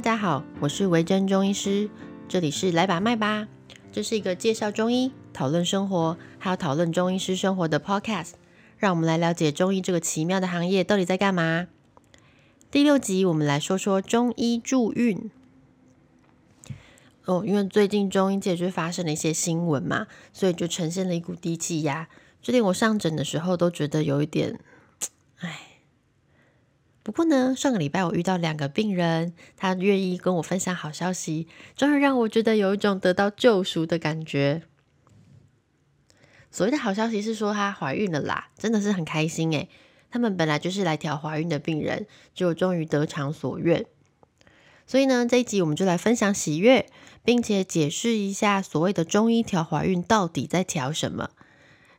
大家好，我是维珍中医师，这里是来把脉吧。这是一个介绍中医、讨论生活，还有讨论中医师生活的 podcast。让我们来了解中医这个奇妙的行业到底在干嘛。第六集，我们来说说中医助孕。哦，因为最近中医界就发生了一些新闻嘛，所以就呈现了一股低气压，就连我上诊的时候都觉得有一点，不过呢，上个礼拜我遇到两个病人，他愿意跟我分享好消息，终于让我觉得有一种得到救赎的感觉。所谓的好消息是说她怀孕了啦，真的是很开心诶。他们本来就是来调怀孕的病人，就终于得偿所愿。所以呢，这一集我们就来分享喜悦，并且解释一下所谓的中医调怀孕到底在调什么。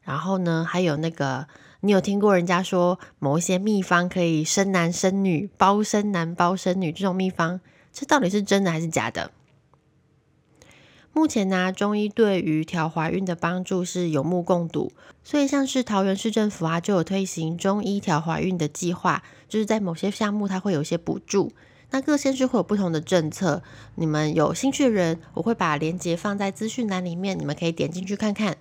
然后呢，还有那个。你有听过人家说某一些秘方可以生男生女、包生男包生女这种秘方，这到底是真的还是假的？目前呢，中医对于调怀孕的帮助是有目共睹，所以像是桃园市政府啊，就有推行中医调怀孕的计划，就是在某些项目它会有一些补助。那各县市会有不同的政策，你们有兴趣的人，我会把链接放在资讯栏里面，你们可以点进去看看。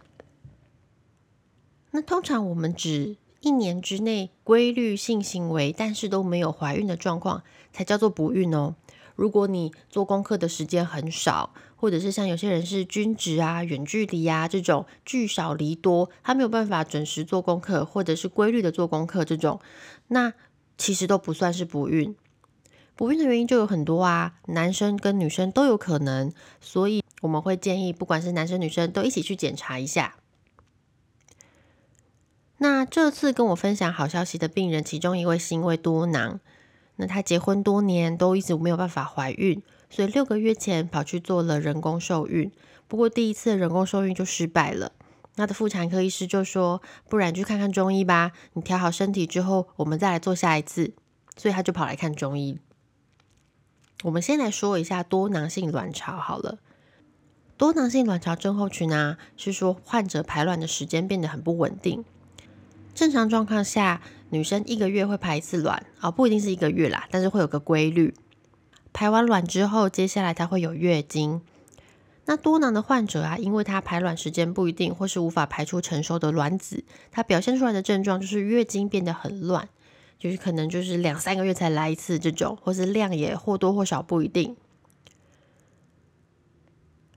那通常我们指一年之内规律性行为，但是都没有怀孕的状况，才叫做不孕哦。如果你做功课的时间很少，或者是像有些人是均值啊、远距离啊这种聚少离多，他没有办法准时做功课，或者是规律的做功课这种，那其实都不算是不孕。不孕的原因就有很多啊，男生跟女生都有可能，所以我们会建议，不管是男生女生都一起去检查一下。那这次跟我分享好消息的病人，其中一位是因为多囊，那她结婚多年都一直没有办法怀孕，所以六个月前跑去做了人工受孕，不过第一次人工受孕就失败了。那的妇产科医师就说，不然去看看中医吧，你调好身体之后，我们再来做下一次。所以他就跑来看中医。我们先来说一下多囊性卵巢好了，多囊性卵巢症候群啊，是说患者排卵的时间变得很不稳定。正常状况下，女生一个月会排一次卵啊，不一定是一个月啦，但是会有个规律。排完卵之后，接下来她会有月经。那多囊的患者啊，因为她排卵时间不一定，或是无法排出成熟的卵子，她表现出来的症状就是月经变得很乱，就是可能就是两三个月才来一次这种，或是量也或多或少不一定。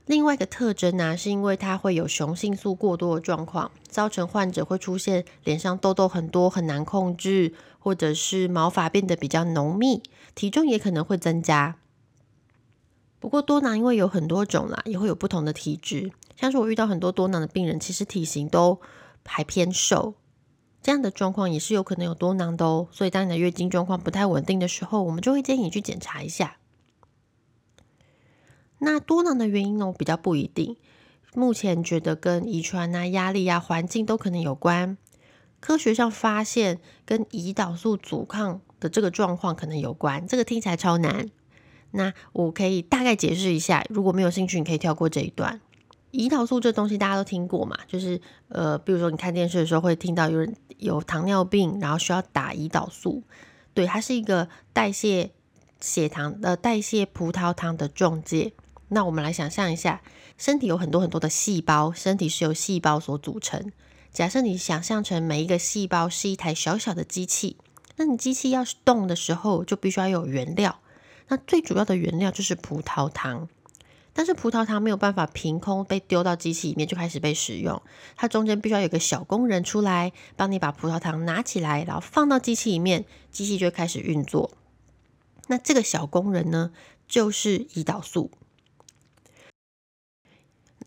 另外一个特征呢，是因为它会有雄性素过多的状况，造成患者会出现脸上痘痘很多很难控制，或者是毛发变得比较浓密，体重也可能会增加。不过多囊因为有很多种啦，也会有不同的体质，像是我遇到很多多囊的病人，其实体型都还偏瘦，这样的状况也是有可能有多囊的哦。所以当你的月经状况不太稳定的时候，我们就会建议你去检查一下。那多囊的原因呢？比较不一定。目前觉得跟遗传啊、压力啊、环境都可能有关。科学上发现跟胰岛素阻抗的这个状况可能有关。这个听起来超难。那我可以大概解释一下。如果没有兴趣，你可以跳过这一段。胰岛素这东西大家都听过嘛？就是呃，比如说你看电视的时候会听到有人有糖尿病，然后需要打胰岛素。对，它是一个代谢血糖的代谢葡萄糖的中介。那我们来想象一下，身体有很多很多的细胞，身体是由细胞所组成。假设你想象成每一个细胞是一台小小的机器，那你机器要是动的时候，就必须要有原料。那最主要的原料就是葡萄糖，但是葡萄糖没有办法凭空被丢到机器里面就开始被使用，它中间必须要有个小工人出来帮你把葡萄糖拿起来，然后放到机器里面，机器就开始运作。那这个小工人呢，就是胰岛素。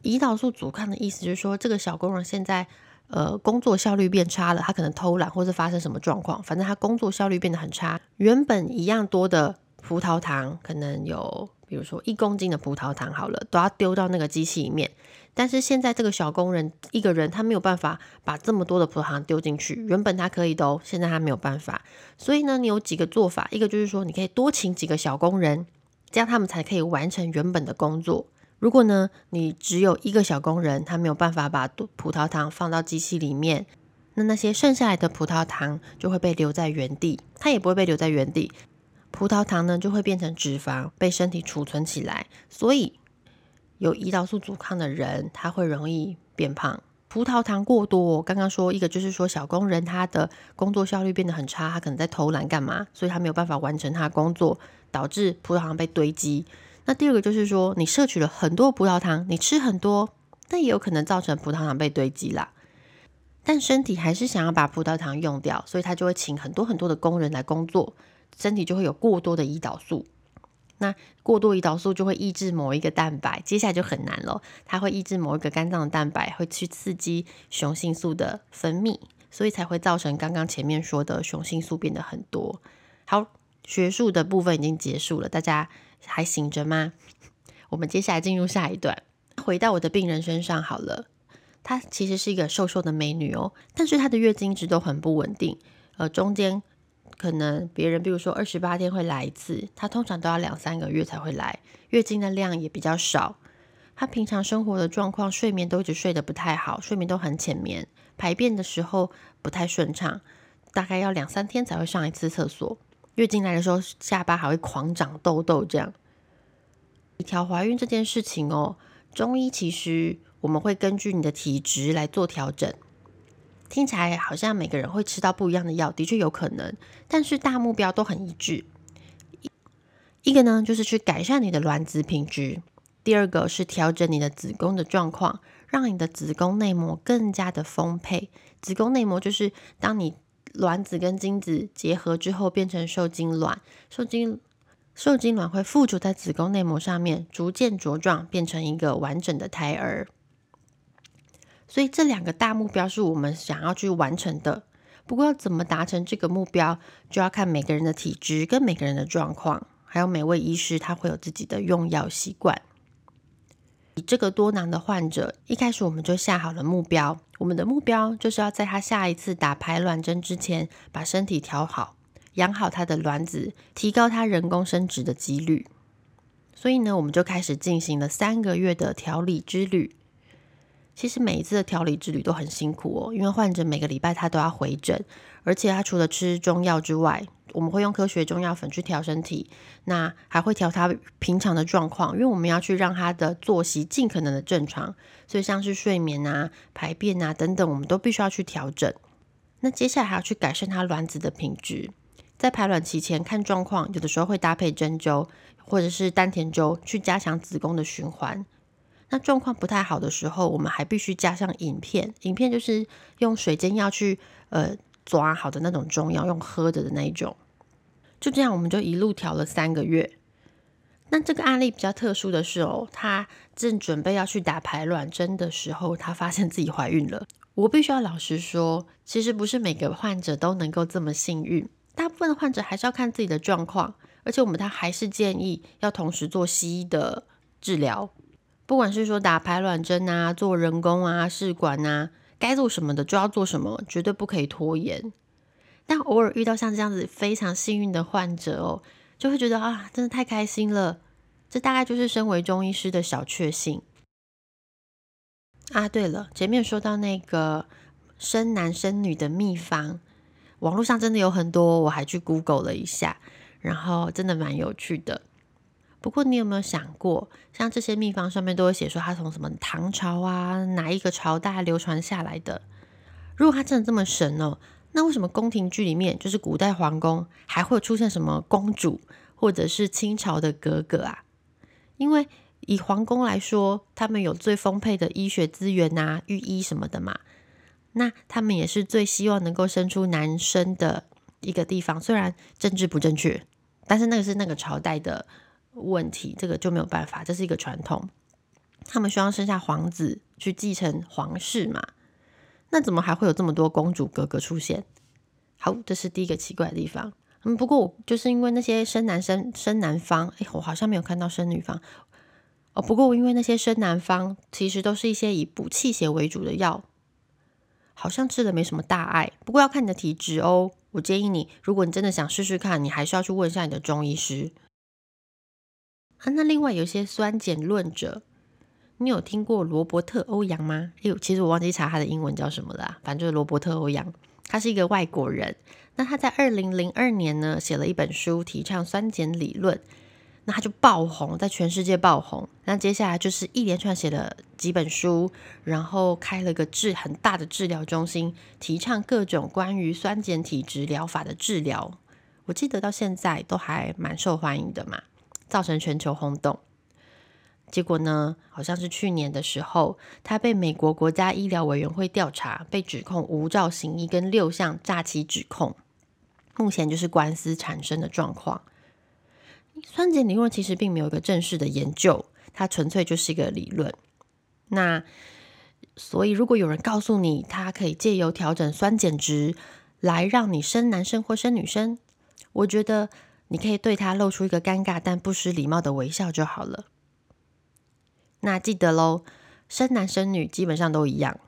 胰岛素阻抗的意思就是说，这个小工人现在呃工作效率变差了，他可能偷懒或者发生什么状况，反正他工作效率变得很差。原本一样多的葡萄糖，可能有比如说一公斤的葡萄糖好了，都要丢到那个机器里面。但是现在这个小工人一个人，他没有办法把这么多的葡萄糖丢进去。原本他可以的哦，现在他没有办法。所以呢，你有几个做法，一个就是说，你可以多请几个小工人，这样他们才可以完成原本的工作。如果呢，你只有一个小工人，他没有办法把葡萄糖放到机器里面，那那些剩下来的葡萄糖就会被留在原地，它也不会被留在原地。葡萄糖呢就会变成脂肪，被身体储存起来。所以有胰岛素阻抗的人，他会容易变胖。葡萄糖过多，刚刚说一个就是说小工人他的工作效率变得很差，他可能在偷懒干嘛，所以他没有办法完成他的工作，导致葡萄糖被堆积。那第二个就是说，你摄取了很多葡萄糖，你吃很多，但也有可能造成葡萄糖被堆积啦。但身体还是想要把葡萄糖用掉，所以他就会请很多很多的工人来工作，身体就会有过多的胰岛素。那过多胰岛素就会抑制某一个蛋白，接下来就很难了。它会抑制某一个肝脏的蛋白，会去刺激雄性素的分泌，所以才会造成刚刚前面说的雄性素变得很多。好，学术的部分已经结束了，大家还醒着吗？我们接下来进入下一段，回到我的病人身上好了。她其实是一个瘦瘦的美女哦，但是她的月经一直都很不稳定，呃，中间可能别人比如说二十八天会来一次，她通常都要两三个月才会来，月经的量也比较少。她平常生活的状况，睡眠都一直睡得不太好，睡眠都很浅眠，排便的时候不太顺畅，大概要两三天才会上一次厕所。月经来的时候，下巴还会狂长痘痘，这样。调怀孕这件事情哦，中医其实。我们会根据你的体质来做调整，听起来好像每个人会吃到不一样的药，的确有可能，但是大目标都很一致。一个呢，就是去改善你的卵子品质；第二个是调整你的子宫的状况，让你的子宫内膜更加的丰沛。子宫内膜就是当你卵子跟精子结合之后，变成受精卵，受精受精卵会附着在子宫内膜上面，逐渐茁壮，变成一个完整的胎儿。所以这两个大目标是我们想要去完成的。不过要怎么达成这个目标，就要看每个人的体质跟每个人的状况，还有每位医师他会有自己的用药习惯。以这个多囊的患者，一开始我们就下好了目标，我们的目标就是要在他下一次打排卵针之前，把身体调好，养好他的卵子，提高他人工生殖的几率。所以呢，我们就开始进行了三个月的调理之旅。其实每一次的调理之旅都很辛苦哦，因为患者每个礼拜他都要回诊，而且他除了吃中药之外，我们会用科学中药粉去调身体，那还会调他平常的状况，因为我们要去让他的作息尽可能的正常，所以像是睡眠啊、排便啊等等，我们都必须要去调整。那接下来还要去改善他卵子的品质，在排卵期前看状况，有的时候会搭配针灸或者是丹田灸去加强子宫的循环。那状况不太好的时候，我们还必须加上影片。影片就是用水煎药去呃抓好的那种中药，用喝的的那一种。就这样，我们就一路调了三个月。那这个案例比较特殊的是哦，她正准备要去打排卵针的时候，她发现自己怀孕了。我必须要老实说，其实不是每个患者都能够这么幸运，大部分的患者还是要看自己的状况。而且我们他还是建议要同时做西医的治疗。不管是说打排卵针啊，做人工啊，试管啊，该做什么的就要做什么，绝对不可以拖延。但偶尔遇到像这样子非常幸运的患者哦，就会觉得啊，真的太开心了。这大概就是身为中医师的小确幸啊。对了，前面说到那个生男生女的秘方，网络上真的有很多，我还去 Google 了一下，然后真的蛮有趣的。不过，你有没有想过，像这些秘方上面都会写说它从什么唐朝啊，哪一个朝代流传下来的？如果它真的这么神哦，那为什么宫廷剧里面，就是古代皇宫，还会出现什么公主或者是清朝的格格啊？因为以皇宫来说，他们有最丰沛的医学资源呐，御医什么的嘛。那他们也是最希望能够生出男生的一个地方。虽然政治不正确，但是那个是那个朝代的。问题这个就没有办法，这是一个传统。他们希望生下皇子去继承皇室嘛？那怎么还会有这么多公主哥哥出现？好，这是第一个奇怪的地方。嗯，不过我就是因为那些生男生生男方，哎，我好像没有看到生女方。哦，不过因为那些生男方其实都是一些以补气血为主的药，好像吃的没什么大碍。不过要看你的体质哦。我建议你，如果你真的想试试看，你还是要去问一下你的中医师。啊，那另外有些酸碱论者，你有听过罗伯特·欧阳吗？哎呦，其实我忘记查他的英文叫什么了，反正就是罗伯特·欧阳。他是一个外国人。那他在二零零二年呢，写了一本书，提倡酸碱理论。那他就爆红，在全世界爆红。那接下来就是一连串写了几本书，然后开了个治很大的治疗中心，提倡各种关于酸碱体质疗法的治疗。我记得到现在都还蛮受欢迎的嘛，造成全球轰动。结果呢，好像是去年的时候，他被美国国家医疗委员会调查，被指控无照行医跟六项诈欺指控。目前就是官司产生的状况。酸碱理论其实并没有一个正式的研究，它纯粹就是一个理论。那所以，如果有人告诉你，它可以借由调整酸碱值来让你生男生或生女生，我觉得你可以对他露出一个尴尬但不失礼貌的微笑就好了。那记得喽，生男生女基本上都一样。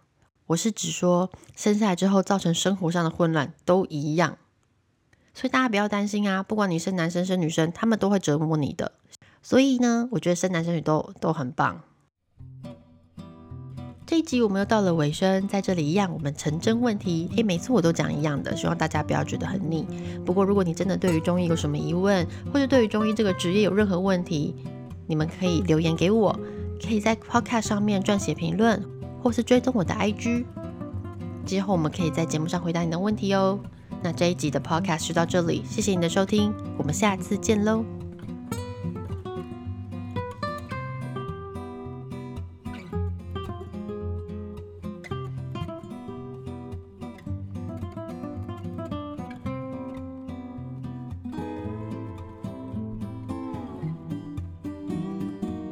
我是指说，生下来之后造成生活上的混乱都一样。所以大家不要担心啊，不管你是男生生女生，他们都会折磨你的。所以呢，我觉得生男生女都都很棒。这一集我们又到了尾声，在这里一样，我们成真问题。诶，每次我都讲一样的，希望大家不要觉得很腻。不过如果你真的对于中医有什么疑问，或者对于中医这个职业有任何问题，你们可以留言给我，可以在 Podcast 上面撰写评论，或是追踪我的 IG。之后我们可以在节目上回答你的问题哦。那这一集的 Podcast 就到这里，谢谢你的收听，我们下次见喽。